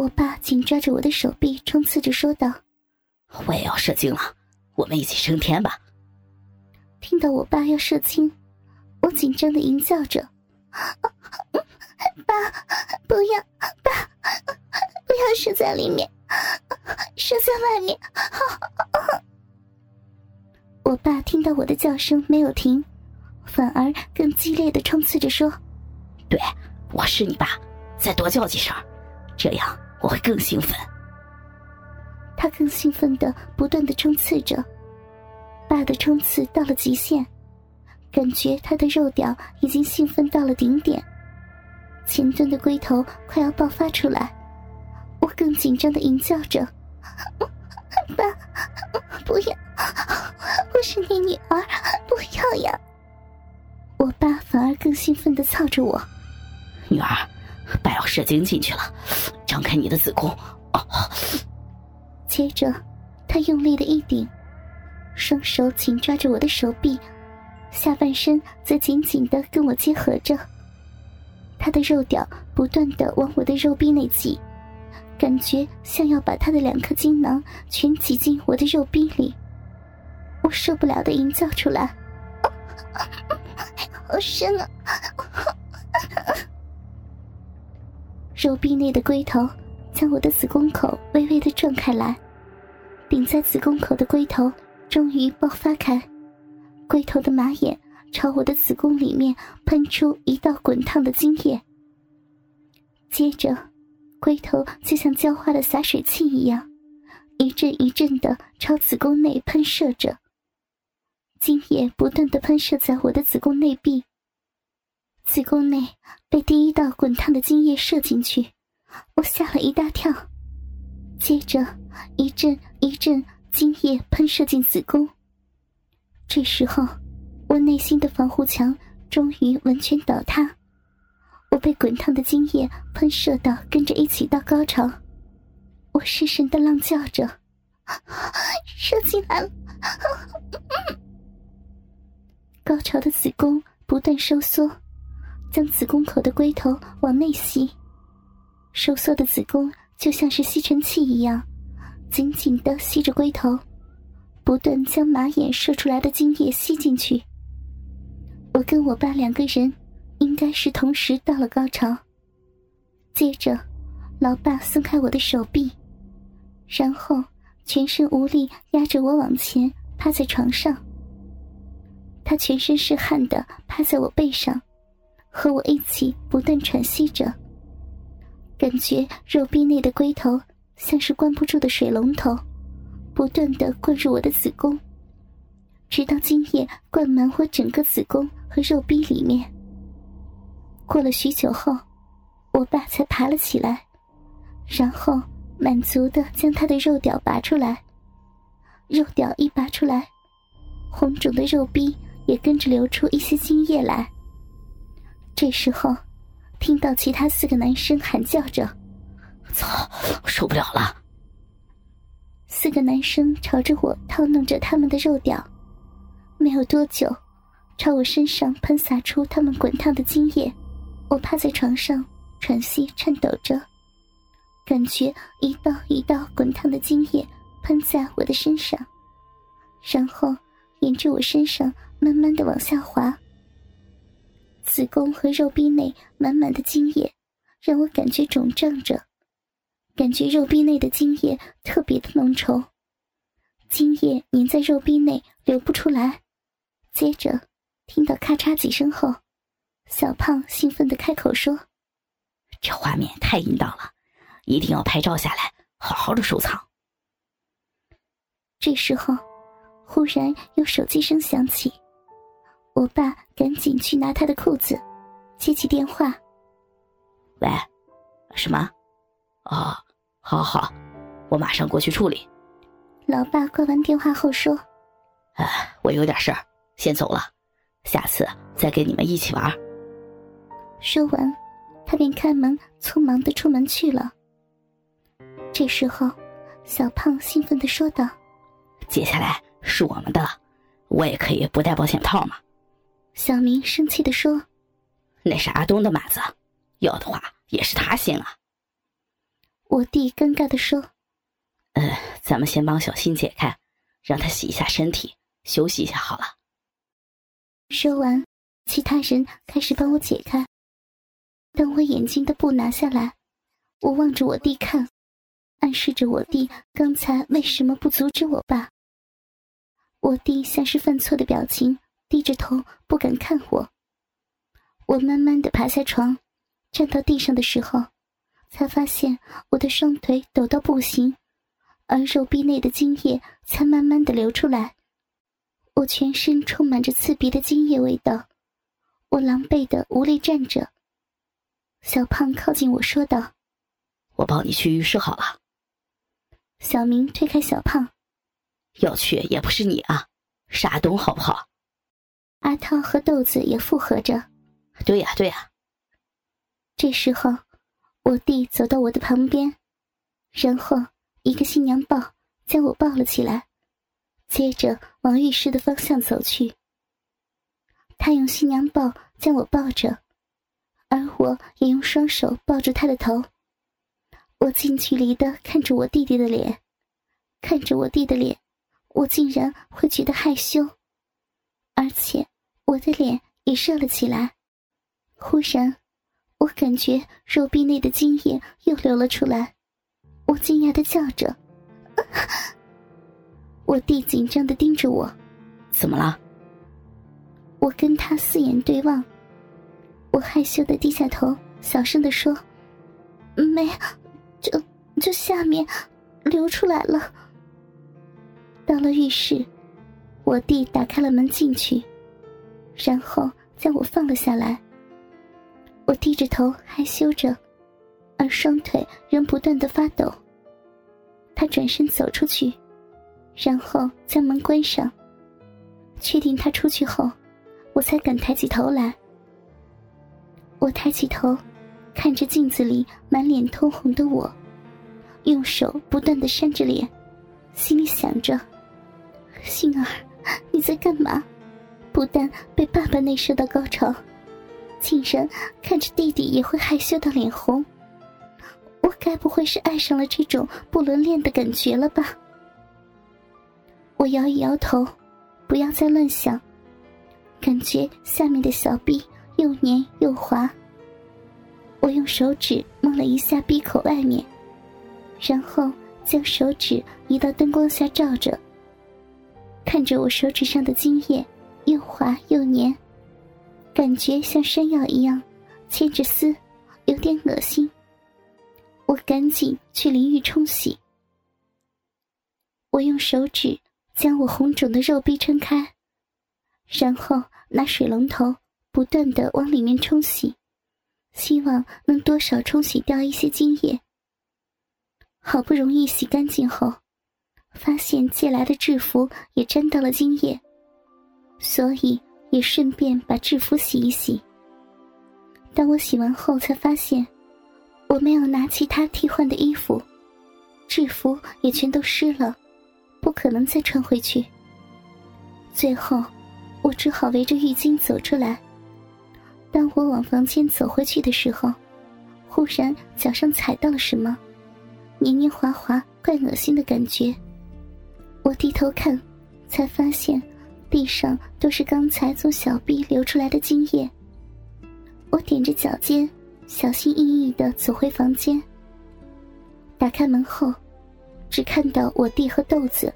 我爸紧抓着我的手臂，冲刺着说道：“我也要射精了，我们一起升天吧。”听到我爸要射精，我紧张的吟叫着：“爸，不要，爸，不要射在里面，射在外面。”我爸听到我的叫声没有停，反而更激烈的冲刺着说：“对，我是你爸，再多叫几声，这样我会更兴奋。”他更兴奋的不断的冲刺着。爸的冲刺到了极限，感觉他的肉屌已经兴奋到了顶点，前端的龟头快要爆发出来，我更紧张的吟叫着：“爸，不要，我是你女儿，不要呀！”我爸反而更兴奋的操着我：“女儿，爸要射精进去了，张开你的子宫。”接着，他用力的一顶。双手紧抓着我的手臂，下半身则紧紧的跟我结合着。他的肉屌不断的往我的肉壁内挤，感觉像要把他的两颗精囊全挤进我的肉壁里。我受不了的吟叫出来：“好深啊！”肉壁内的龟头将我的子宫口微微的转开来，顶在子宫口的龟头。终于爆发开，龟头的马眼朝我的子宫里面喷出一道滚烫的精液。接着，龟头就像浇花的洒水器一样，一阵一阵的朝子宫内喷射着。精液不断的喷射在我的子宫内壁，子宫内被第一道滚烫的精液射进去，我吓了一大跳。接着，一阵一阵。精液喷射进子宫。这时候，我内心的防护墙终于完全倒塌，我被滚烫的精液喷射到，跟着一起到高潮。我失神的浪叫着：“射进来了！”高潮的子宫不断收缩，将子宫口的龟头往内吸。收缩的子宫就像是吸尘器一样。紧紧的吸着龟头，不断将马眼射出来的精液吸进去。我跟我爸两个人，应该是同时到了高潮。接着，老爸松开我的手臂，然后全身无力压着我往前趴在床上。他全身是汗的趴在我背上，和我一起不断喘息着，感觉肉壁内的龟头。像是关不住的水龙头，不断的灌入我的子宫，直到精液灌满我整个子宫和肉壁里面。过了许久后，我爸才爬了起来，然后满足的将他的肉屌拔出来。肉屌一拔出来，红肿的肉壁也跟着流出一些精液来。这时候，听到其他四个男生喊叫着。操！受不了了！四个男生朝着我套弄着他们的肉屌，没有多久，朝我身上喷洒出他们滚烫的精液。我趴在床上喘息颤抖着，感觉一道一道滚烫的精液喷在我的身上，然后沿着我身上慢慢的往下滑。子宫和肉壁内满满的精液，让我感觉肿胀着。感觉肉壁内的精液特别的浓稠，精液粘在肉壁内流不出来。接着听到咔嚓几声后，小胖兴奋的开口说：“这画面太淫荡了，一定要拍照下来，好好的收藏。”这时候，忽然有手机声响起，我爸赶紧去拿他的裤子，接起电话：“喂，什么？哦？”好好，我马上过去处理。老爸挂完电话后说：“哎，我有点事儿，先走了，下次再跟你们一起玩。”说完，他便开门，匆忙的出门去了。这时候，小胖兴奋的说道：“接下来是我们的了，我也可以不带保险套吗？”小明生气的说：“那是阿东的马子，要的话也是他先啊。”我弟尴尬的说：“呃，咱们先帮小新解开，让他洗一下身体，休息一下好了。”说完，其他人开始帮我解开。当我眼睛的布拿下来，我望着我弟看，暗示着我弟刚才为什么不阻止我爸。我弟像是犯错的表情，低着头不敢看我。我慢慢的爬下床，站到地上的时候。才发现我的双腿抖到不行，而肉壁内的精液才慢慢的流出来。我全身充满着刺鼻的精液味道，我狼狈的无力站着。小胖靠近我说道：“我抱你去浴室好了。”小明推开小胖：“要去也不是你啊，傻东好不好？”阿涛和豆子也附和着：“对呀对呀。”这时候。我弟走到我的旁边，然后一个新娘抱将我抱了起来，接着往浴室的方向走去。他用新娘抱将我抱着，而我也用双手抱住他的头。我近距离的看着我弟弟的脸，看着我弟的脸，我竟然会觉得害羞，而且我的脸也热了起来。忽然。我感觉肉壁内的精液又流了出来，我惊讶的叫着。我弟紧张的盯着我，怎么了？我跟他四眼对望，我害羞的低下头，小声的说：“没，就就下面流出来了。”到了浴室，我弟打开了门进去，然后将我放了下来。我低着头害羞着，而双腿仍不断的发抖。他转身走出去，然后将门关上。确定他出去后，我才敢抬起头来。我抬起头，看着镜子里满脸通红的我，用手不断的扇着脸，心里想着：星儿，你在干嘛？不但被爸爸内射到高潮。竟然看着弟弟也会害羞到脸红，我该不会是爱上了这种不伦恋的感觉了吧？我摇一摇头，不要再乱想。感觉下面的小臂又黏又滑。我用手指摸了一下闭口外面，然后将手指移到灯光下照着，看着我手指上的精液，又滑又黏。感觉像山药一样，牵着丝，有点恶心。我赶紧去淋浴冲洗。我用手指将我红肿的肉壁撑开，然后拿水龙头不断的往里面冲洗，希望能多少冲洗掉一些精液。好不容易洗干净后，发现借来的制服也沾到了精液，所以。也顺便把制服洗一洗。当我洗完后，才发现我没有拿其他替换的衣服，制服也全都湿了，不可能再穿回去。最后，我只好围着浴巾走出来。当我往房间走回去的时候，忽然脚上踩到了什么，黏黏滑滑、怪恶心的感觉。我低头看，才发现。地上都是刚才从小臂流出来的精液。我踮着脚尖，小心翼翼的走回房间。打开门后，只看到我弟和豆子，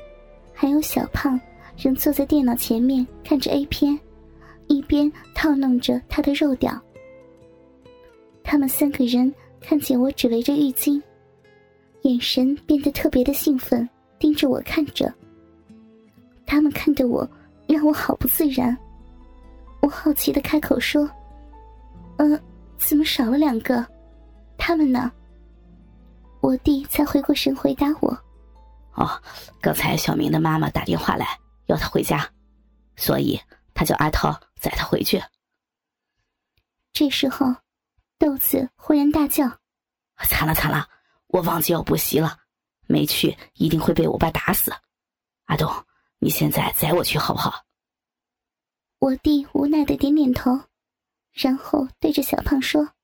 还有小胖，仍坐在电脑前面看着 A 片，一边套弄着他的肉屌。他们三个人看见我只围着浴巾，眼神变得特别的兴奋，盯着我看着。他们看着我。让我好不自然，我好奇的开口说：“嗯，怎么少了两个？他们呢？”我弟才回过神回答我：“哦，刚才小明的妈妈打电话来要他回家，所以他叫阿涛载他回去。”这时候，豆子忽然大叫：“惨了惨了，我忘记要补习了，没去一定会被我爸打死。”阿东。你现在载我去好不好？我弟无奈的点点头，然后对着小胖说：“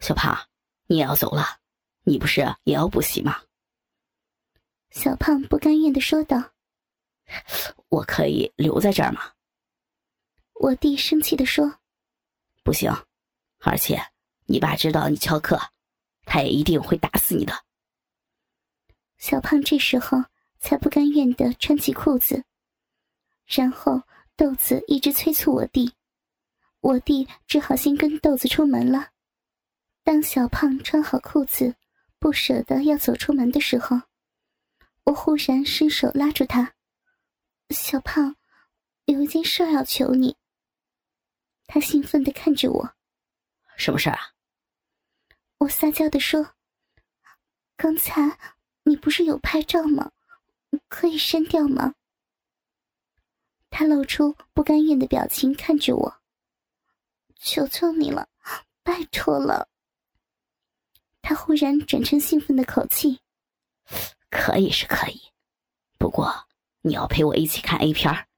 小胖，你也要走了，你不是也要补习吗？小胖不甘愿的说道：“我可以留在这儿吗？”我弟生气的说：“不行，而且你爸知道你翘课，他也一定会打死你的。”小胖这时候才不甘愿的穿起裤子，然后豆子一直催促我弟，我弟只好先跟豆子出门了。当小胖穿好裤子，不舍得要走出门的时候，我忽然伸手拉住他：“小胖，有一件事要求你。”他兴奋的看着我：“什么事啊？”我撒娇的说：“刚才。”你不是有拍照吗？可以删掉吗？他露出不甘愿的表情，看着我。求求你了，拜托了。他忽然转成兴奋的口气：“可以是可以，不过你要陪我一起看 A 片儿